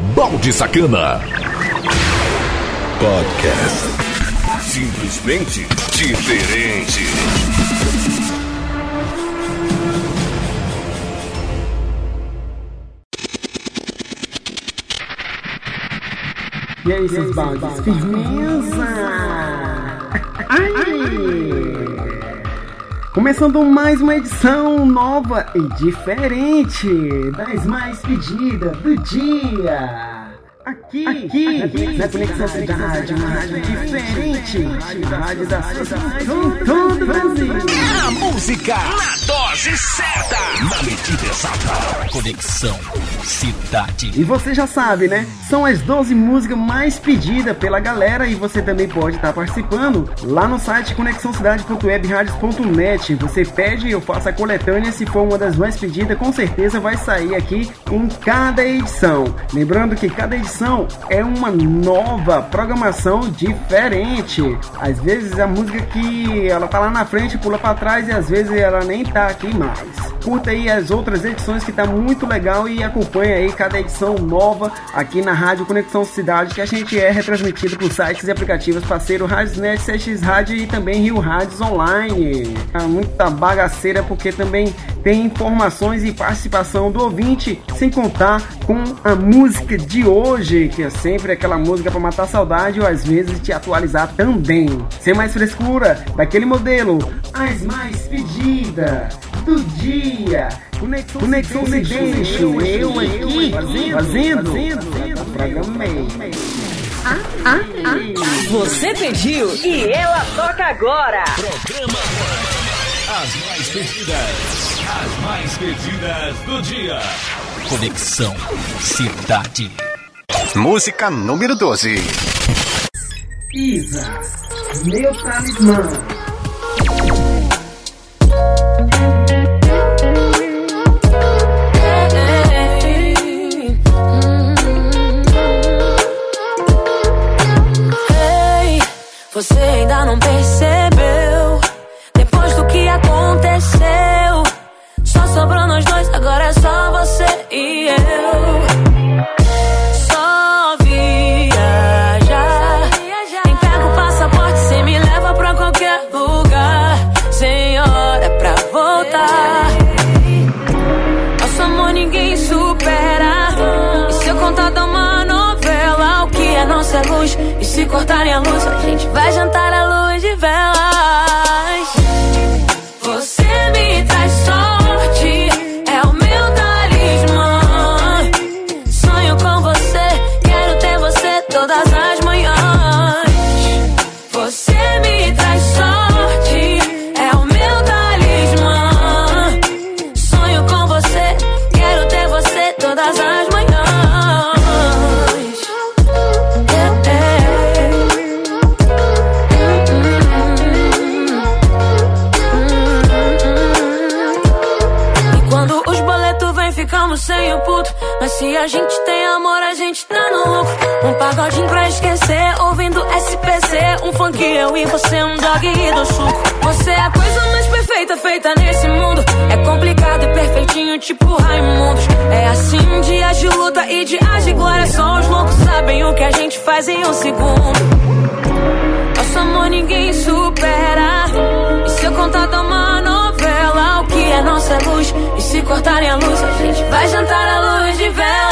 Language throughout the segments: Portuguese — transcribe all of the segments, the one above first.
Balde Sacana. Podcast. Simplesmente diferente. E aí, seus baldes? Firmeza! Começando mais uma edição nova e diferente das mais pedidas do dia. Aqui, aqui, aqui na Conexão Cidade, uma rádio diferente, a rádio da sua cidade todo o Brasil. A música na dose certa, na medida exata. Conexão Cidade. E você já sabe, né? São as 12 músicas mais pedidas pela galera e você também pode estar participando lá no site conexãocidade.webradios.net. Você pede e eu faço a coletânea. Se for uma das mais pedidas, com certeza vai sair aqui em cada edição. Lembrando que cada edição é uma nova programação diferente. Às vezes a música que ela tá lá na frente pula para trás e às vezes ela nem tá aqui mais. Curta aí as outras edições que tá muito legal e acompanha aí cada edição nova aqui na Rádio Conexão Cidade, que a gente é retransmitido por sites e aplicativos parceiro Rádiosnet, CX Rádio e também Rio Rádios Online. É muita bagaceira porque também tem informações e participação do ouvinte, sem contar com a música de hoje, que é sempre aquela música para matar saudade ou às vezes te atualizar também. Sem mais frescura, daquele modelo, as mais pedidas do dia. Conexão, Conexão se deixa, eu aqui fazendo, fazendo. Ah, ah, ah. Você pediu e ela toca agora. Programa As mais pedidas. As mais pedidas do dia. Conexão Cidade. Música número 12. Isa, meu talismã. Perfeita feita nesse mundo. É complicado e perfeitinho, tipo Raimundos. É assim, dias de luta e dias de glória. Só os loucos sabem o que a gente faz em um segundo. Nosso amor ninguém supera. E se eu contar uma novela, o que é nossa luz? E se cortarem a luz, a gente vai jantar à luz de velas.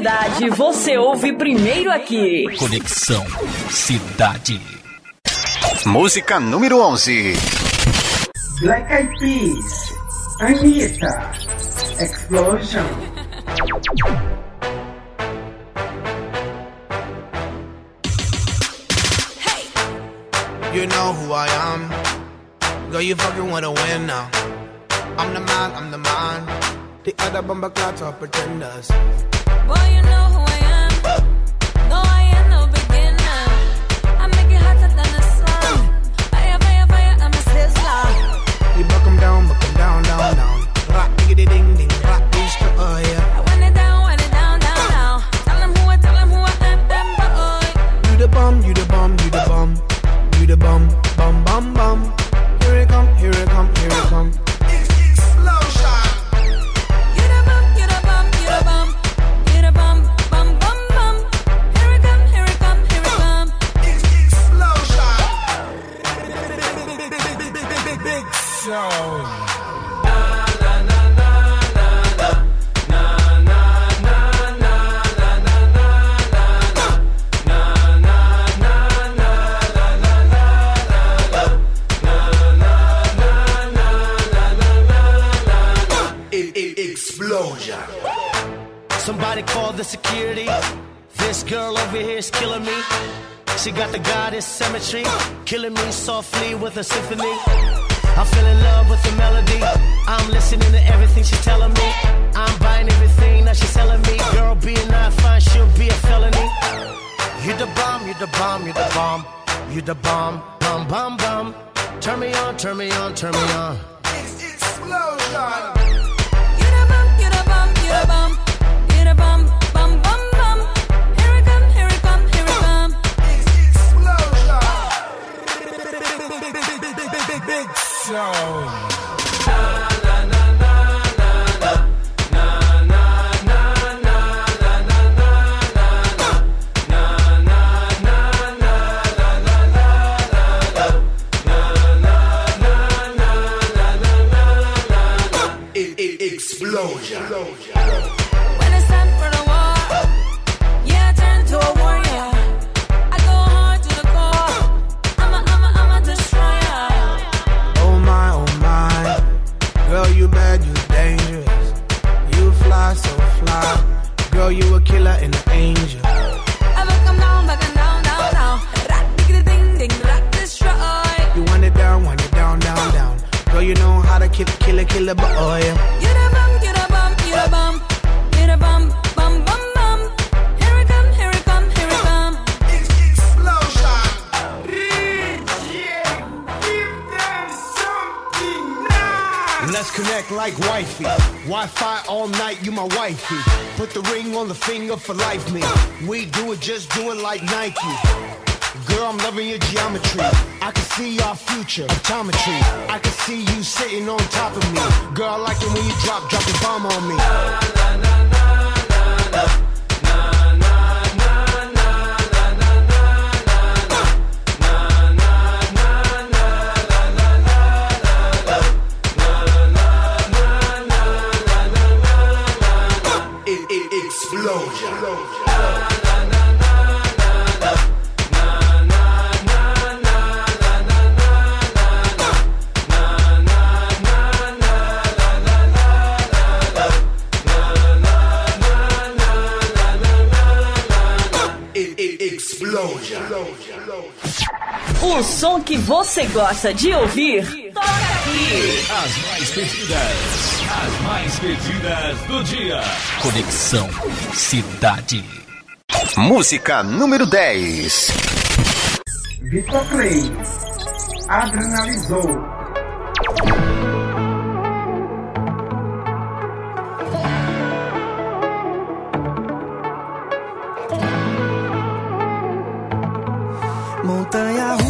Novidade, você ouve primeiro aqui. Conexão Cidade. Música número 11. Black Eyed Peas, Anitta, Explosion. You know who I am. Girl, you fucking wanna win now. I'm the man, I'm the man. The other bumper clots are pretenders. Boy, Explosion. When it's time for the war, yeah, I turn to a warrior. I go hard to the core. I'm a, I'm a, I'm a destroyer. Oh my, oh my. Girl, you bad, you dangerous. You fly so fly. Girl, you a killer and an angel. Kill a killer, but oh yeah. You the bum, you the bum, you the bum. You the bum, bum, bum, bum. Here it come, here it come, here it come. Let's connect like wifey. Wi-Fi all night, you my wifey. Put the ring on the finger for life, me. We do it, just do it like Nike. Girl, I'm loving your geometry. I can see our future, optometry. I can see you sitting on top of me. Girl, I like it when you drop, drop the bomb on me. Explosion. O som que você gosta de ouvir, toca aqui. As mais pedidas, as mais pedidas do dia. Conexão Cidade. Música número 10. Vitor Clay, Adrenalizou.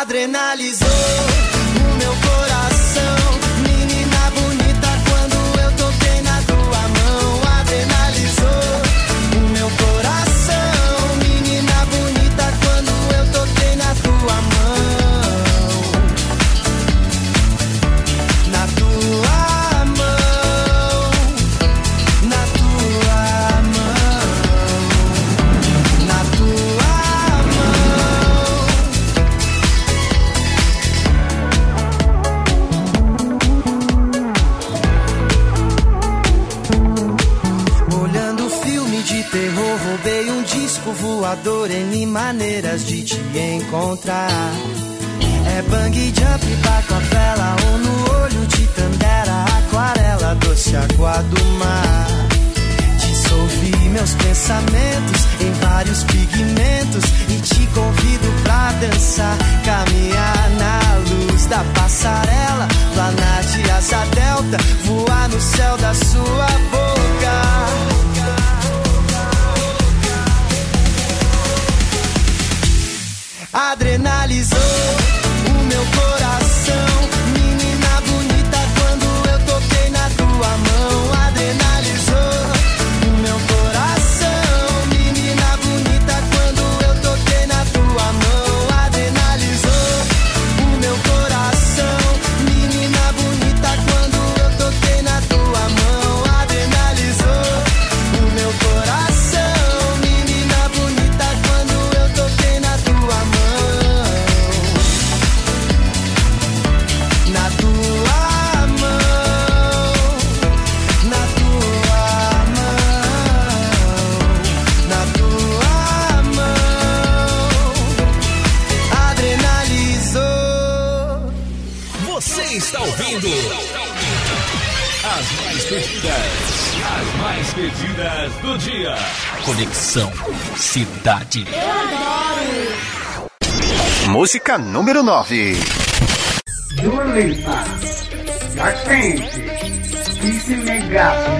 adrenalizou. maneiras de te encontrar. É bang jump, baco a vela, ou no olho de tandera, aquarela, doce água do mar. Dissolvi meus pensamentos em vários pigmentos e te convido pra dançar, caminhar na luz da passarela, planar de asa delta, voar no céu da sua boca. adrenalizou o meu coração. dia. Conexão Cidade. Eu adoro. Música número 9. Dua Lipa. Nascente. Kissy Megato.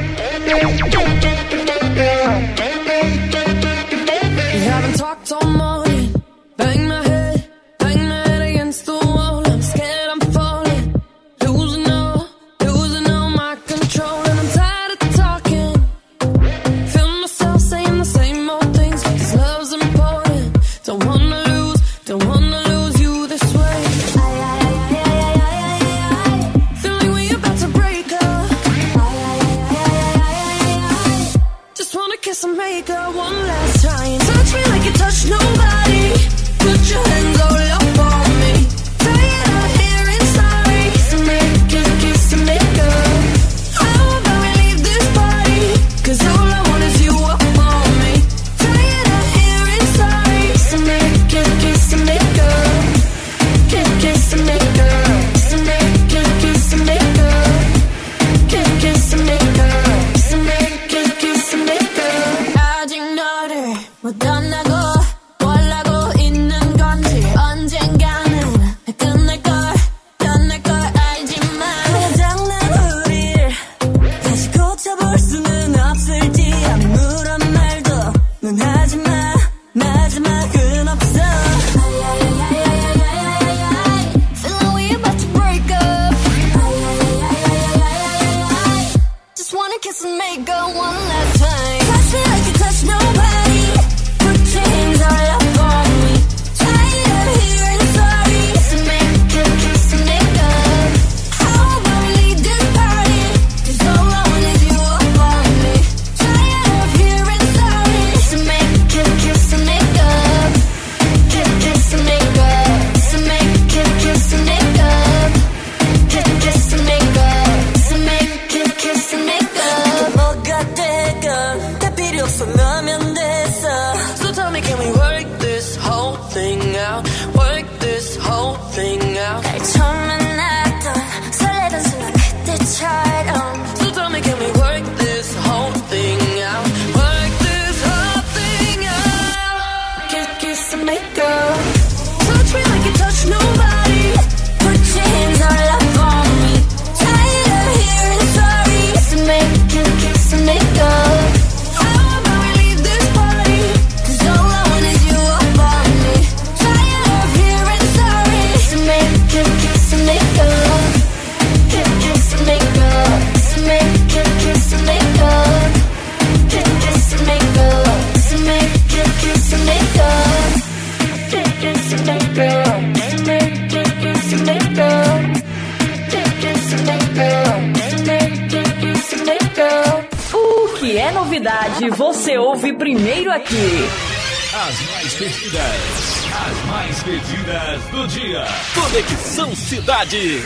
Mais pedidas, as mais pedidas do dia. Conexão Cidade.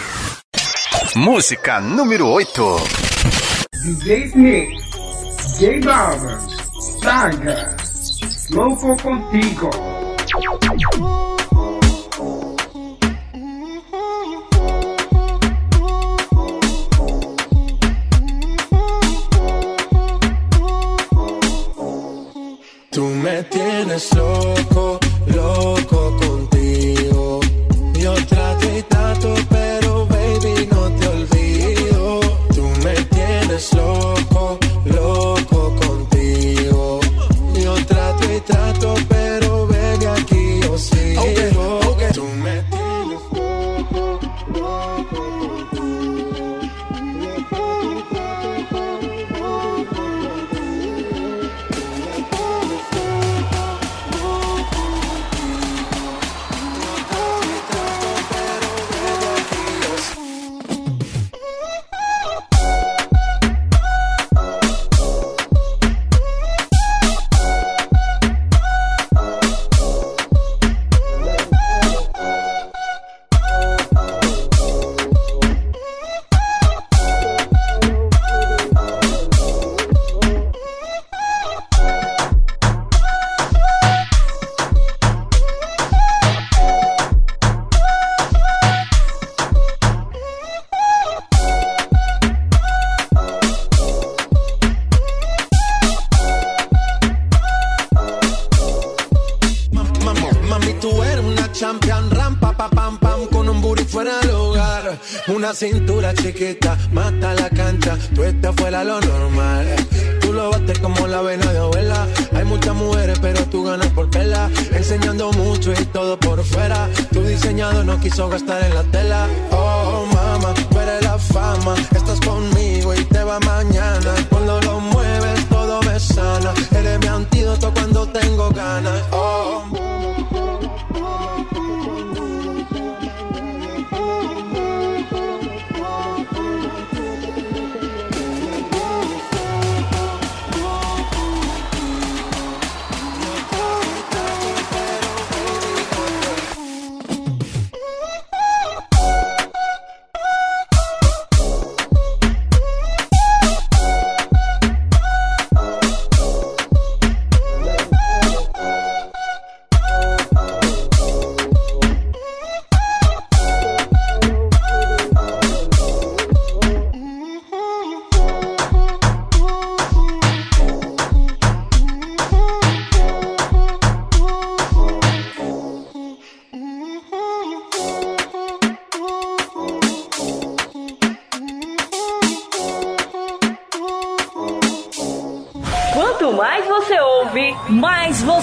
Música número 8. DJ Smith, J Balvin, Saga, Louco Contigo.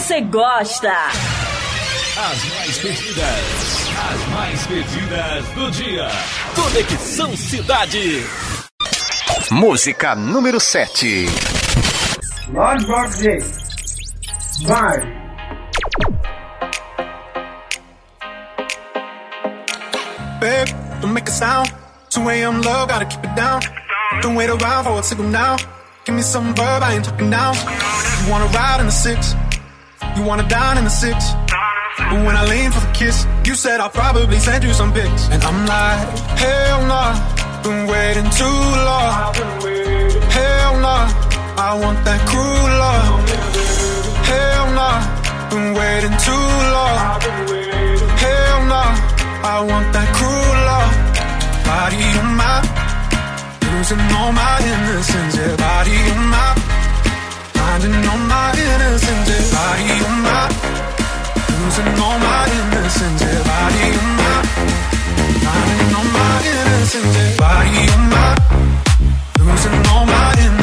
Você gosta. As mais pedidas, as mais pedidas do dia. Conexão Cidade. Música número 7. Lord J. Vai. Babe, don't make a sound. 2 a.m. low, gotta keep it down. Don't wait around for a signal now. Give me some verb, I ain't talking down. You wanna ride in the six, you wanna dine in the six. But when I lean for the kiss, you said I'll probably send you some pics. And I'm like, hell nah, been waiting too long. Hell nah, I want that cruel love. Hell nah, been waiting too long. Hell nah, I want that cruel love. Body on my, losing all my innocence. Yeah, body on my, finding all my innocence. Body on my, losing all my innocence. Body on my, finding all my innocence. Body on my, losing all my innocence.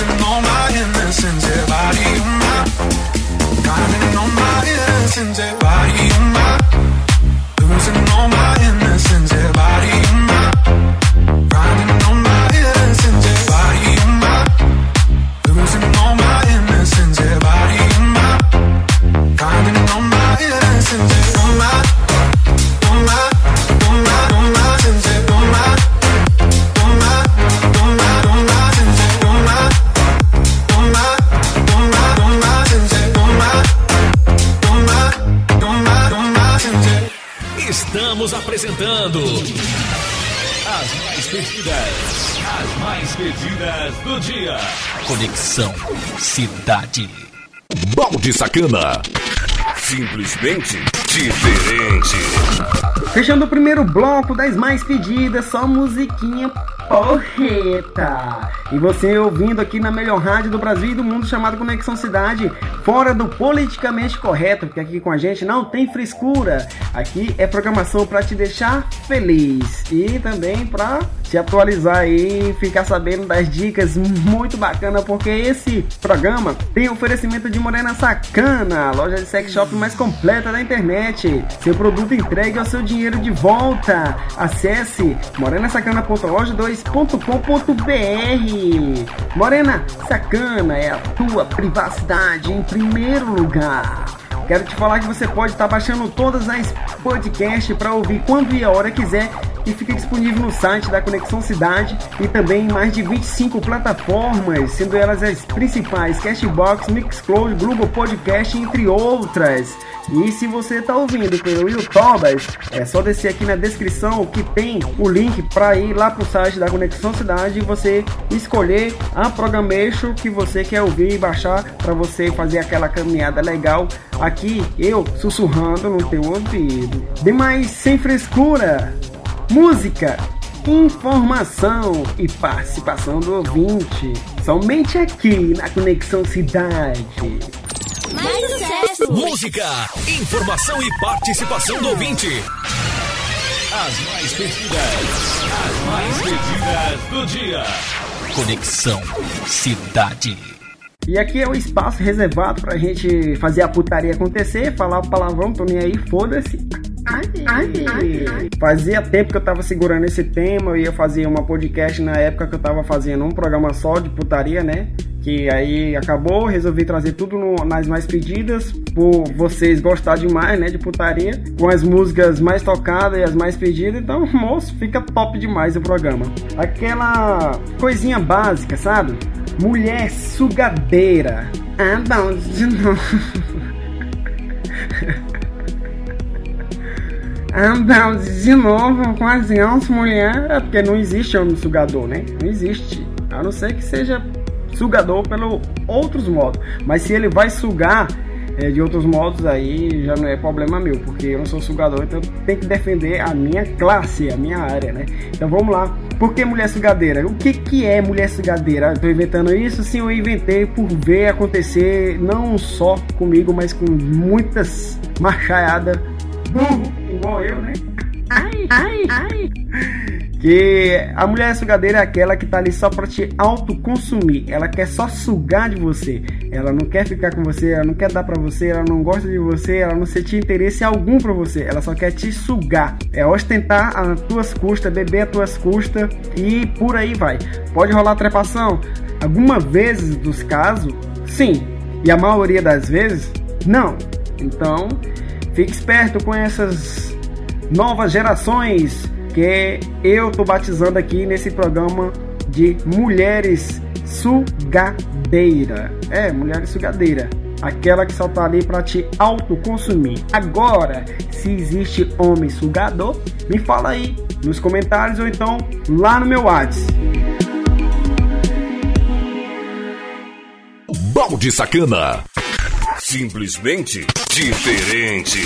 losing all my innocence. Yeah, body of my, grinding on my innocence. Yeah, apresentando as mais pedidas, as mais pedidas do dia. Conexão Cidade. Balde Sacana. Simplesmente diferente. Fechando o primeiro bloco das mais pedidas, só musiquinha porreta. E você ouvindo aqui na melhor rádio do Brasil e do mundo chamada Conexão Cidade, fora do politicamente correto, porque aqui com a gente não tem frescura. Aqui é programação para te deixar feliz e também para te atualizar e ficar sabendo das dicas muito bacana, porque esse programa tem oferecimento de Morena Sacana, loja de sex shop mais completa da internet. Seu produto entregue ao seu dinheiro de volta. Acesse morenasacana.loja2.com.br. Morena Sacana é a tua privacidade em primeiro lugar. Quero te falar que você pode estar baixando todas as podcasts para ouvir quando e a hora quiser e fica disponível no site da Conexão Cidade e também em mais de 25 plataformas, sendo elas as principais Cashbox, Mixcloud, Google Podcast, entre outras. E se você está ouvindo pelo YouTube, é só descer aqui na descrição que tem o link para ir lá para o site da Conexão Cidade e você escolher a programation que você quer ouvir e baixar para você fazer aquela caminhada legal aqui, eu sussurrando no teu ouvido. Demais, sem frescura, música, informação e participação do ouvinte. Somente aqui na Conexão Cidade. Mais sucesso! Música, informação e participação do ouvinte. As mais pedidas, as mais pedidas do dia. Conexão Cidade. E aqui é o espaço reservado pra gente fazer a putaria acontecer, falar o palavrão, tô nem aí, foda-se. Fazia tempo que eu tava segurando esse tema, eu ia fazer uma podcast na época que eu tava fazendo um programa só de putaria, né? Que aí acabou, resolvi trazer tudo no, nas mais pedidas, por vocês gostar demais, né, de putaria, com as músicas mais tocadas e as mais pedidas, então, moço, fica top demais o programa. Aquela coisinha básica, sabe? Mulher sugadeira. Ah, bom, de novo. Ah, não, de novo com as mulher, é porque não existe homem sugador, né? Não existe. A não ser que seja sugador pelo outros modos. Mas se ele vai sugar é, de outros modos, aí já não é problema meu, porque eu não sou sugador, então tenho que defender a minha classe, a minha área, né? Então vamos lá. Por que mulher sugadeira? O que, que é mulher sugadeira? Estou inventando isso? Sim, eu inventei por ver acontecer não só comigo, mas com muitas machaiadas burro, igual eu, né? Ai, ai, ai. Que a mulher sugadeira é aquela que tá ali só pra te autoconsumir. Ela quer só sugar de você. Ela não quer ficar com você, ela não quer dar pra você, ela não gosta de você, ela não sente interesse algum pra você. Ela só quer te sugar. É ostentar as tuas custas, beber as tuas custas e por aí vai. Pode rolar trepação? Algumas vezes dos casos, sim. E a maioria das vezes, não. Então, Fique esperto com essas novas gerações que eu tô batizando aqui nesse programa de mulheres sugadeira. É, mulheres sugadeira. Aquela que só tá ali para te autoconsumir. Agora, se existe homem sugador, me fala aí nos comentários ou então lá no meu WhatsApp. Balde Sacana. Simplesmente diferente.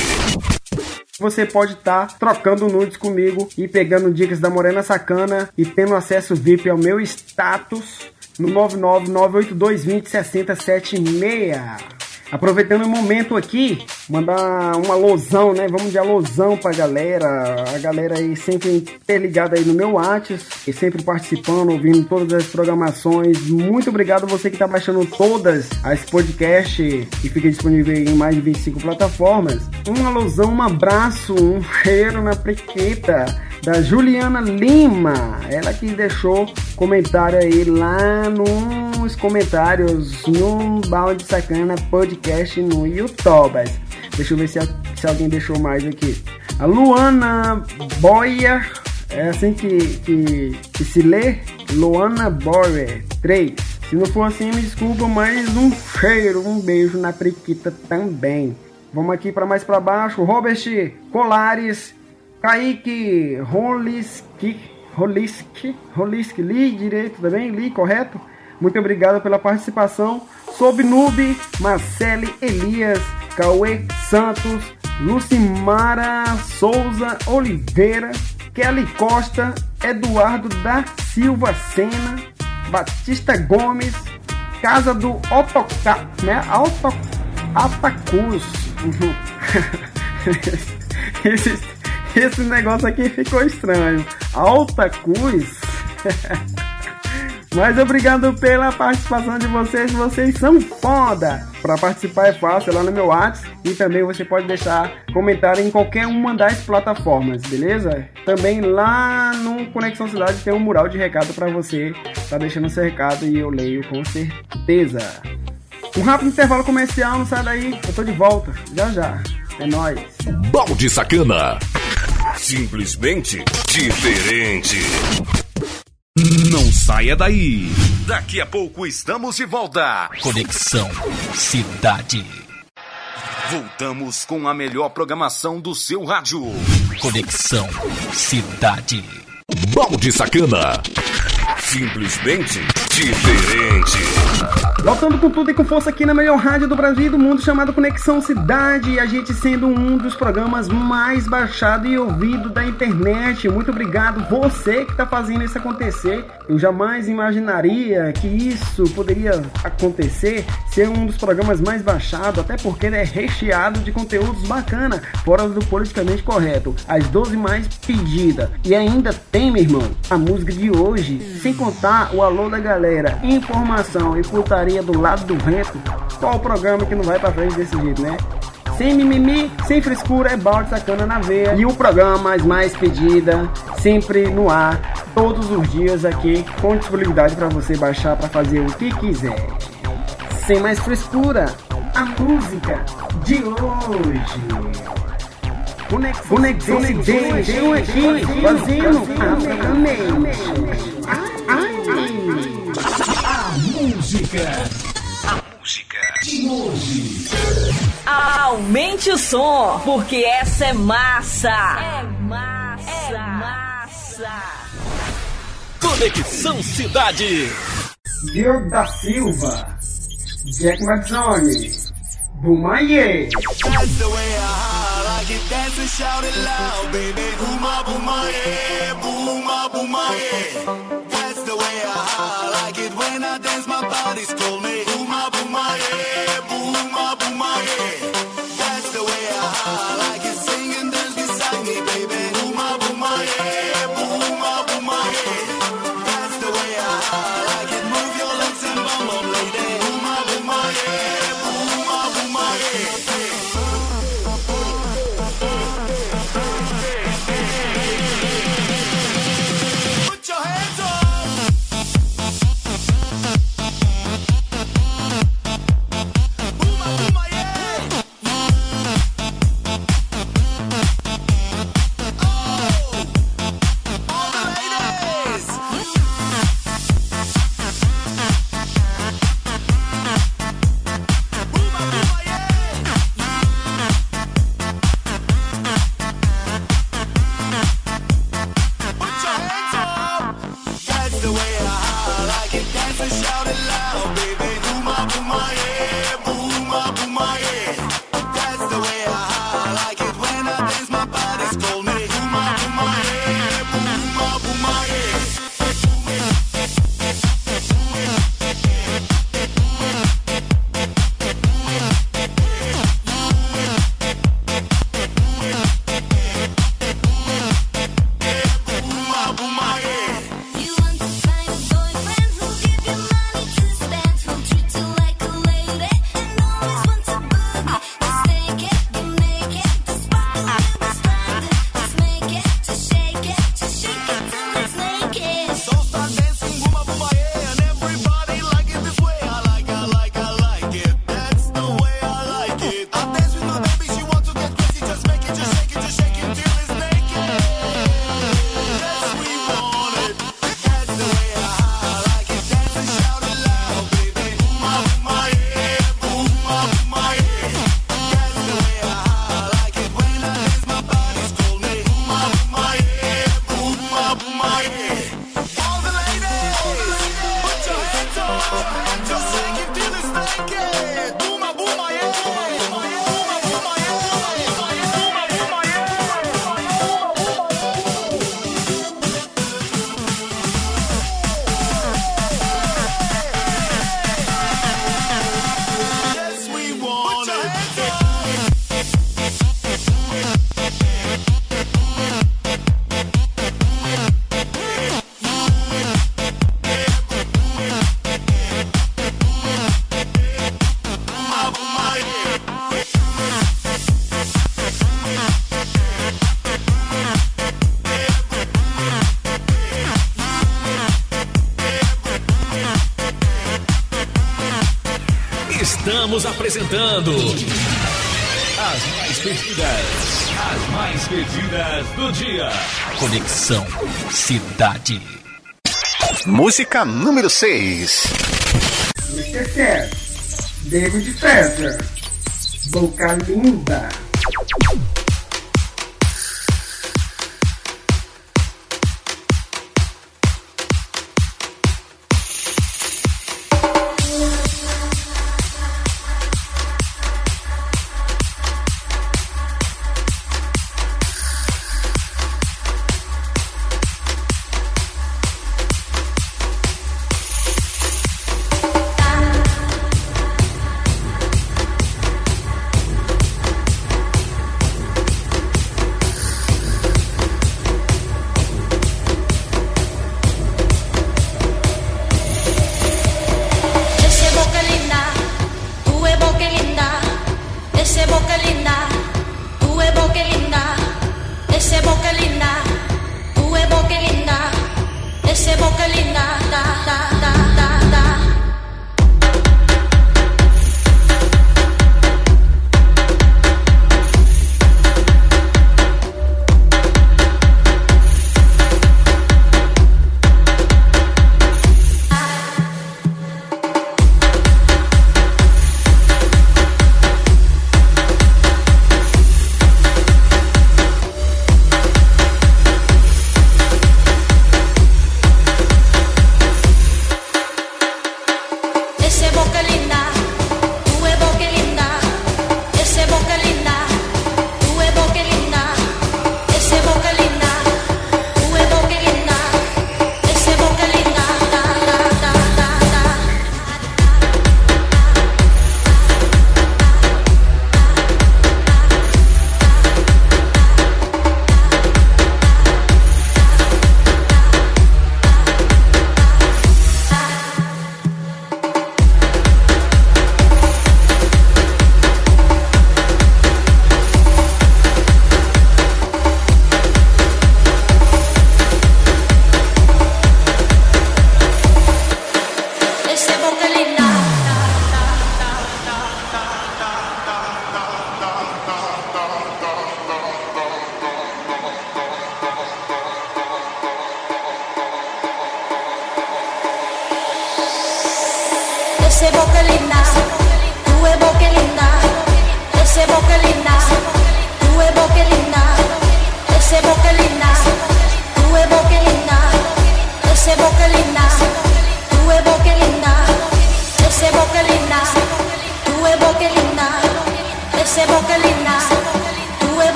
Você pode estar tá trocando nudes comigo e pegando dicas da Morena Sacana e tendo acesso VIP ao meu status no 99982206076. Aproveitando o momento aqui, mandar uma alusão, né? Vamos de alusão pra galera. A galera aí sempre interligada aí no meu WhatsApp e sempre participando, ouvindo todas as programações. Muito obrigado você que tá baixando todas as podcasts e fica disponível em mais de 25 plataformas. Uma alusão, um abraço, um cheiro na prequeta da Juliana Lima. Ela que deixou comentário aí lá nos comentários no Balde Sacana Podcast no YouTube. Deixa eu ver se, se alguém deixou mais aqui. A Luana Boyer, é assim que, que, que se lê? Luana Boyer 3. Se não for assim, me desculpa, mas um cheiro, um beijo na priquita também. Vamos aqui para mais para baixo. Robert Colares Kaique Holiski, Holiski, Holiski, li direito também, li correto? Muito obrigado pela participação. Sob Nube, Marcele Elias, Cauê Santos, Lucimara Souza Oliveira, Kelly Costa, Eduardo da Silva Sena, Batista Gomes, Casa do Otoca, né? Uhum. esse negócio aqui ficou estranho. Alta Cruz. Mas obrigado pela participação de vocês, vocês são foda! Para participar é fácil, é lá no meu WhatsApp e também você pode deixar comentário em qualquer uma das plataformas, beleza? Também lá no Conexão Cidade tem um mural de recado para você, tá deixando seu recado e eu leio com certeza. Um rápido intervalo comercial, não sai daí, eu tô de volta, já já. É nóis. Balde Sacana. Simplesmente diferente. Não saia daí. Daqui a pouco estamos de volta. Conexão Cidade. Voltamos com a melhor programação do seu rádio. Conexão Cidade. Balde Sacana. Simplesmente diferente. Voltando com tudo e com força aqui na melhor rádio do Brasil e do mundo, chamado Conexão Cidade, a gente sendo um dos programas mais baixado e ouvido da internet. Muito obrigado, você que está fazendo isso acontecer. Eu jamais imaginaria que isso poderia acontecer, ser um dos programas mais baixados, até porque ele é recheado de conteúdos bacana, fora do politicamente correto, as 12 mais pedidas. E ainda tem, meu irmão, a música de hoje, sem contar o alô da galera, informação e putaria do lado do vento, qual o programa que não vai pra frente desse jeito, né? Sem mimimi, sem frescura, é balde sacana na veia. E o programa mais pedida, sempre no ar, todos os dias aqui, com disponibilidade para você baixar para fazer o que quiser. Sem mais frescura, a música de hoje. Conexão, conexão, conexão aqui, fazendo a mente. A música. A música de hoje. Aumente o som, porque essa é massa. É massa. É massa. Conexão Cidade. Diogo da Silva. Jack Mazzoni. Bumaye. That's the way I like it. Dance and shout it loud, baby. Booma, booma, yeah. Booma, booma, yeah. That's the way I like it. When I my body's call me. Estamos apresentando as mais pedidas, as mais pedidas do dia. Conexão Cidade. Música número 6. Mr. Cat, David Fetter, Boca Linda.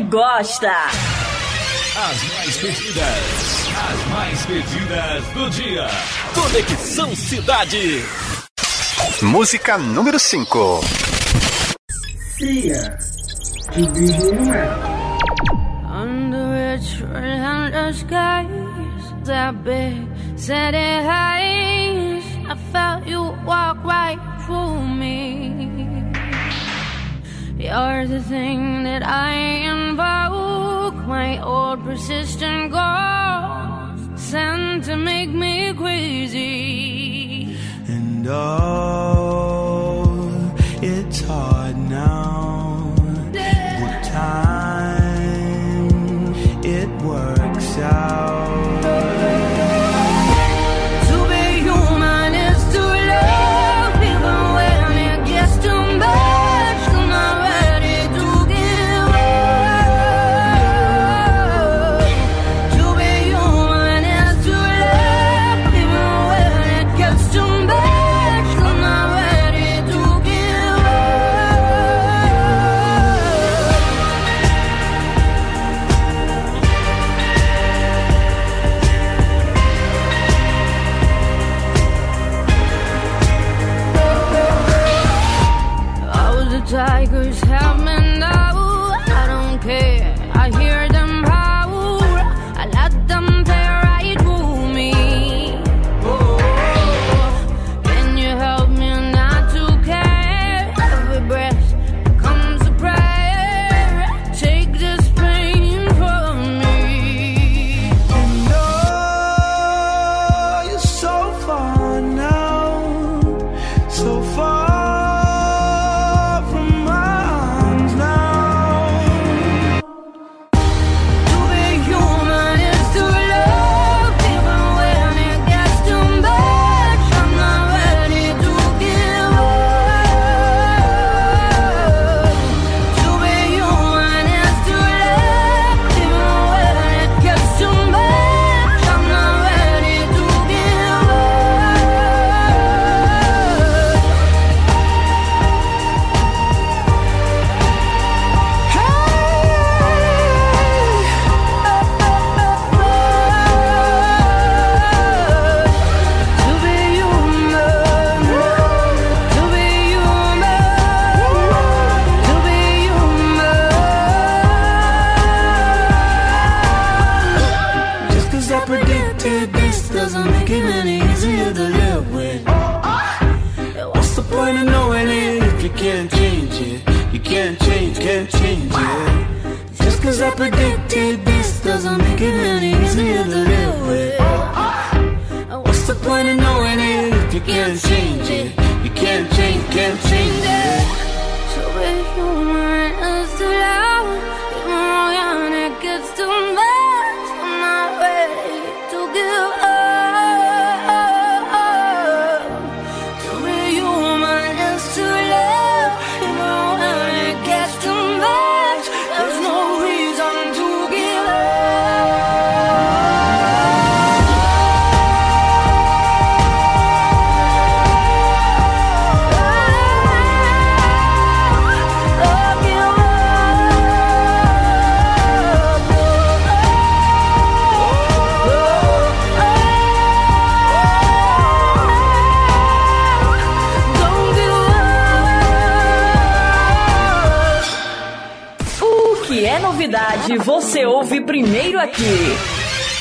gosta. As mais pedidas, as mais pedidas do dia. Conexão Cidade. Música número 5. Cia. Under a tree under skies that big city highs I felt you walk right through me You're the thing that I invoke, my old persistent ghost, sent to make me crazy. And oh, it's hard now. But time, it works out. can't change it. You can't change, can't change it. So if you Hoje você ouve primeiro aqui.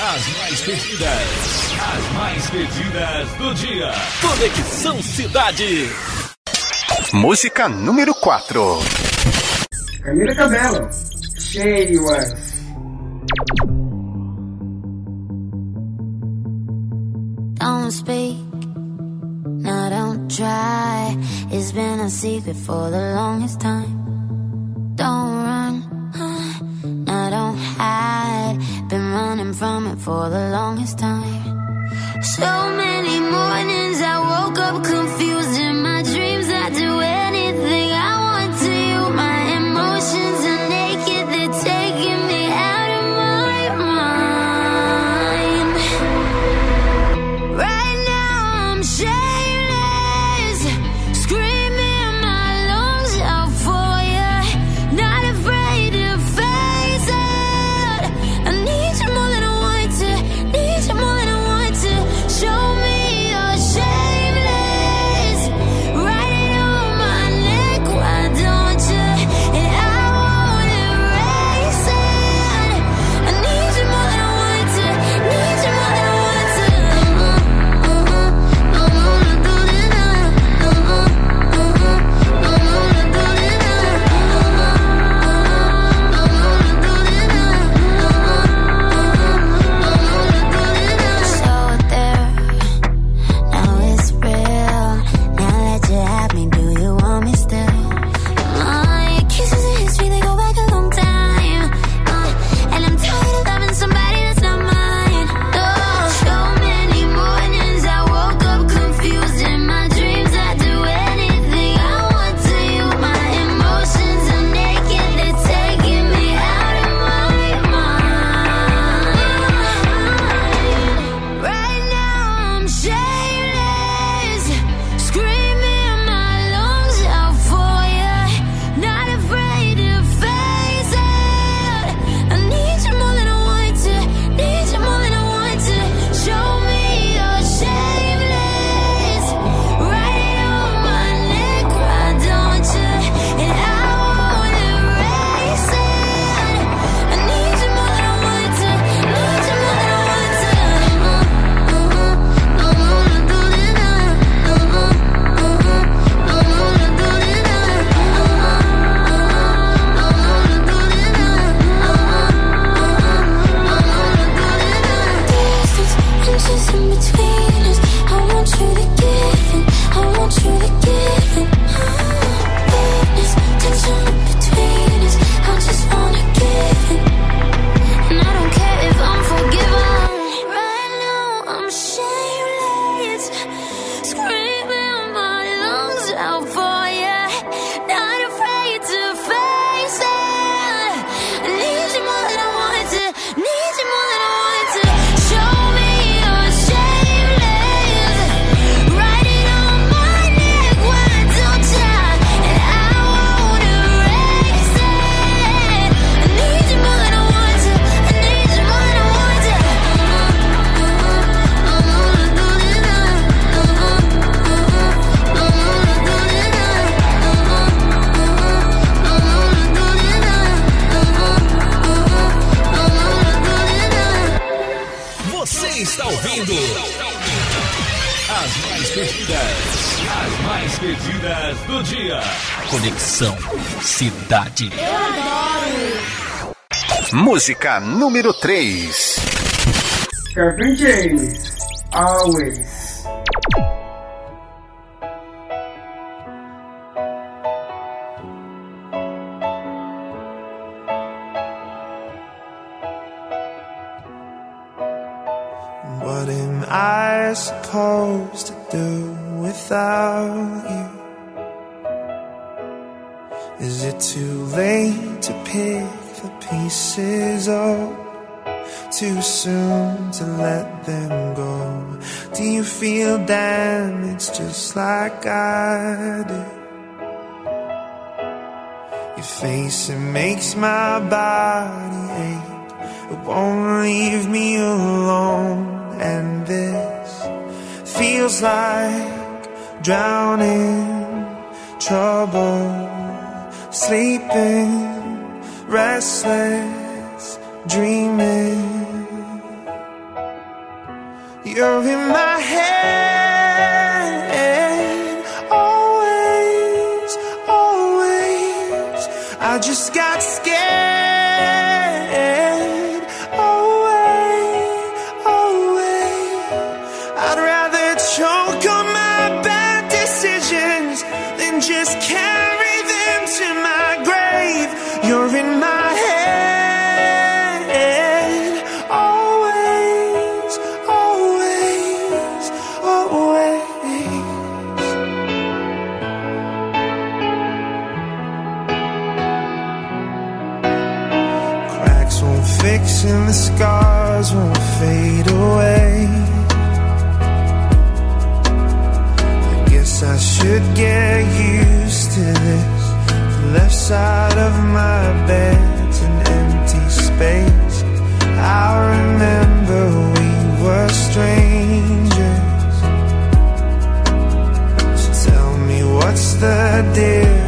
As mais pedidas, as mais pedidas do dia. Conexão Cidade. Música número 4. Camila Cabello, Cheias. Don't speak, no don't try. It's been a secret for the longest time. Don't run. running from it for the longest time. So many mornings I woke up confused. Música número 3. Kevin James, Always. Feel damaged just like I do? Your face, it makes my body ache. It won't leave me alone. And this feels like drowning, trouble, sleeping, restless, dreaming. You're in my head, always, always. I just got scared. To this. The left side of my bed's an empty space. I remember we were strangers. So tell me what's the difference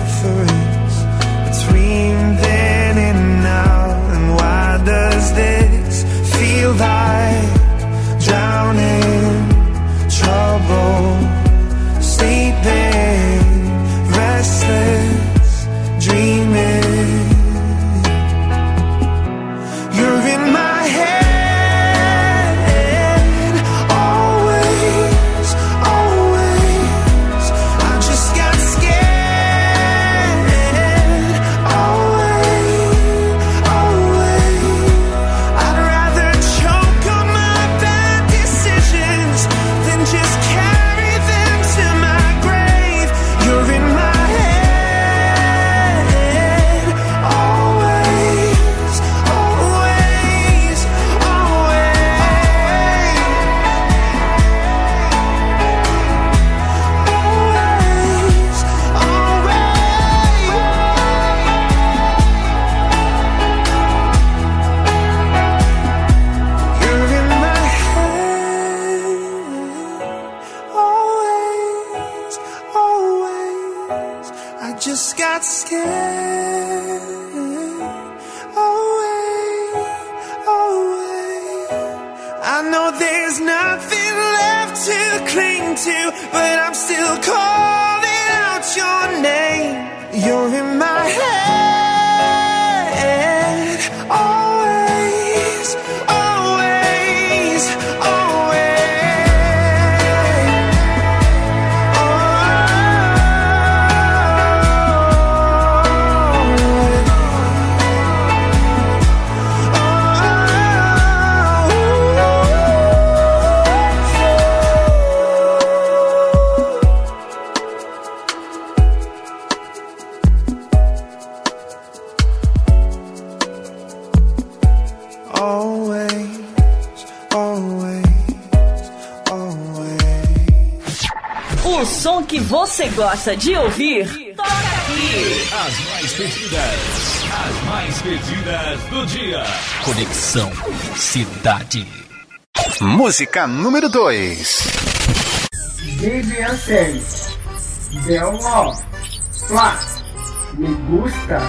Always, always, always. O som que você gosta de ouvir, toca aqui. As mais pedidas. As mais pedidas do dia. Conexão Cidade. Música número 2. Vivian Love, Flash, Me Gusta.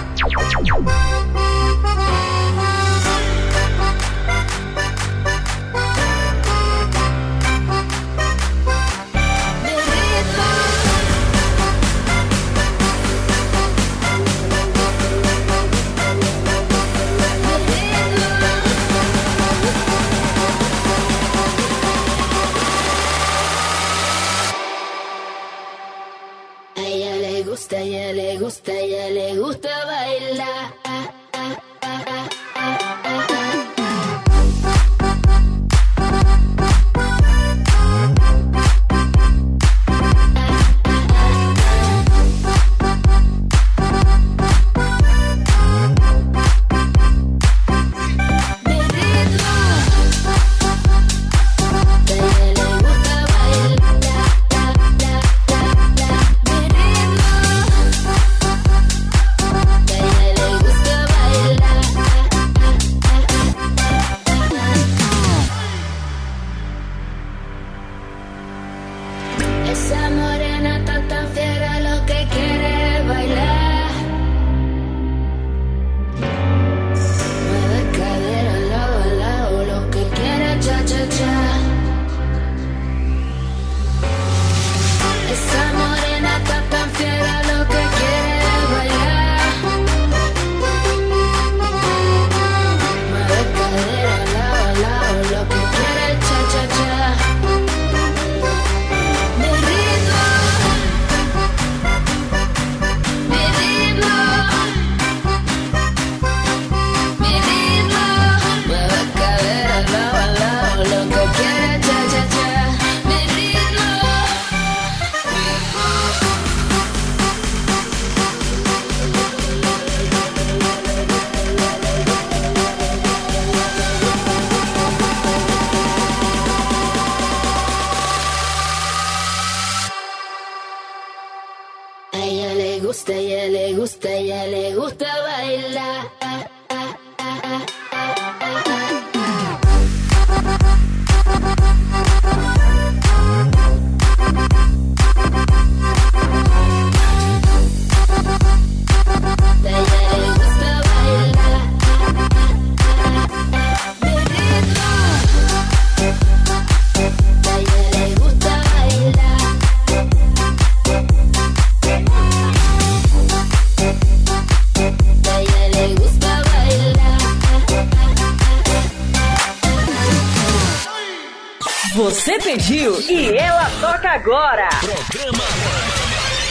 Agora. Programa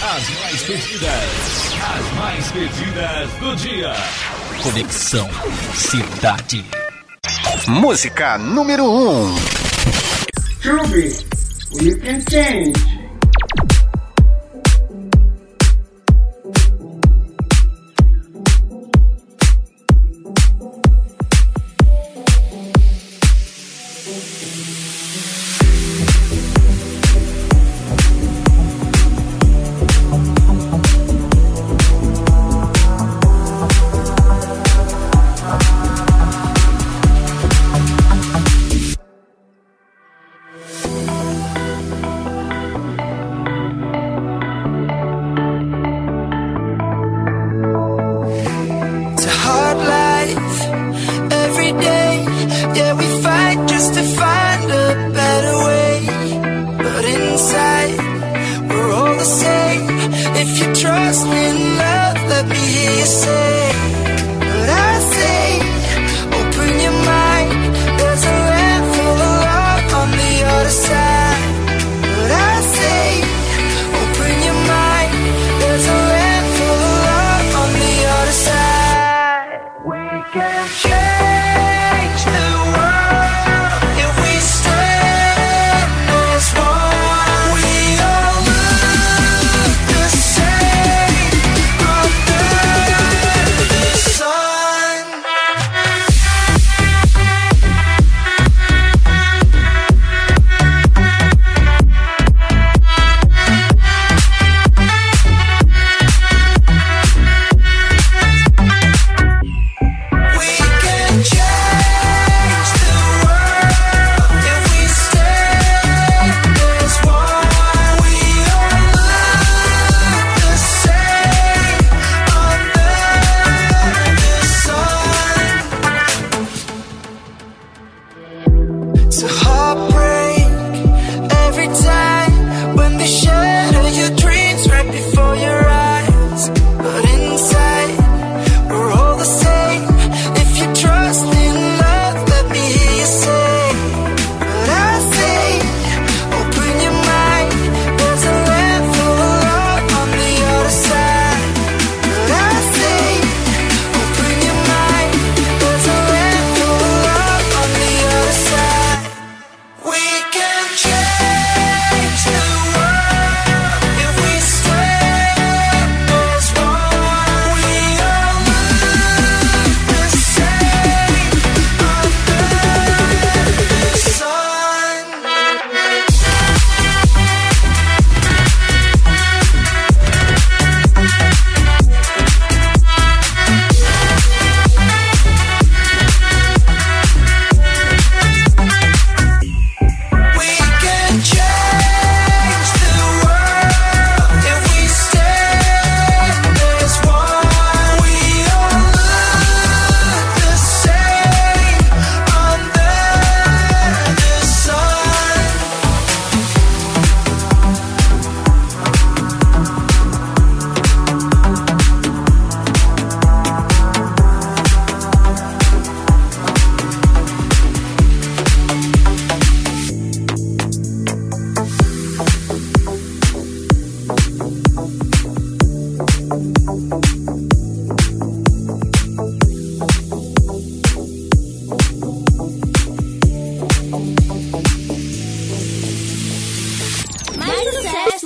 As Mais Pedidas. As Mais Pedidas do dia. Conexão Cidade. Música número 1. Um. Truby, You Can Change.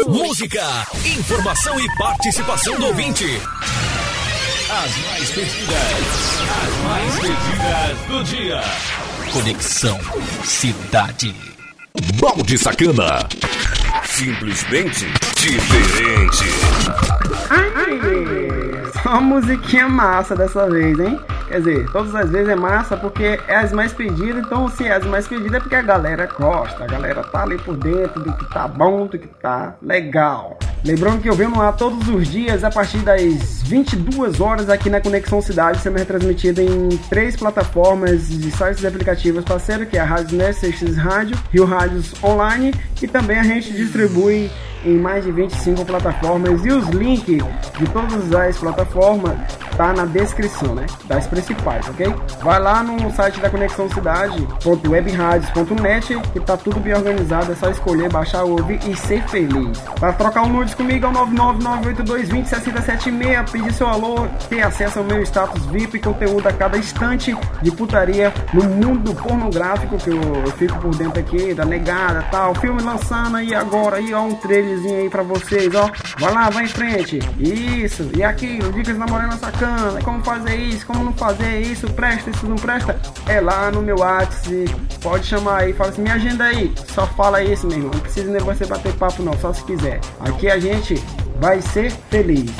Informação e participação do ouvinte. As mais pedidas, as mais pedidas do dia. Conexão Cidade. Balde Sacana. Simplesmente diferente. Ai, só musiquinha massa dessa vez, hein? Quer dizer, todas as vezes é massa porque é as mais pedidas, então se é as mais pedidas é porque a galera gosta, a galera tá ali por dentro do que tá bom, do que tá legal. Lembrando que eu venho ar todos os dias a partir das 22 horas aqui na Conexão Cidade, sendo retransmitida em três plataformas de sites e aplicativos parceiros, que é a Rádio Nesses Rádio, Rio Rádios Online e também a gente distribui em mais de 25 plataformas e os links de todas as plataformas tá na descrição, né? Das principais, ok? Vai lá no site da Conexão Cidade, .webradios.net, que tá tudo bem organizado, é só escolher, baixar, ouvir e ser feliz. Para trocar um nudes comigo é o 99982206076, pedir seu alô, ter acesso ao meu status VIP, conteúdo a cada instante de putaria no mundo pornográfico, que eu, eu fico por dentro aqui, da negada tal, filme lançando aí agora, aí ó, um trailerzinho aí pra vocês, ó. Vai lá, vai em frente. Isso, e aquilo, dicas namorando essa bacana, como fazer isso, como não fazer isso, presta, isso não presta, é lá no meu WhatsApp, pode chamar aí, fala assim, me agenda aí, só fala isso, meu irmão, não precisa nem você bater papo não, só se quiser. Aqui a gente vai ser feliz.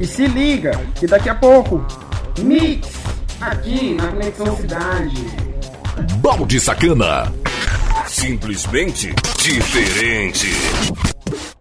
E se liga, que daqui a pouco, Mix, aqui na Conexão Cidade. Balde Sacana. Simplesmente diferente. you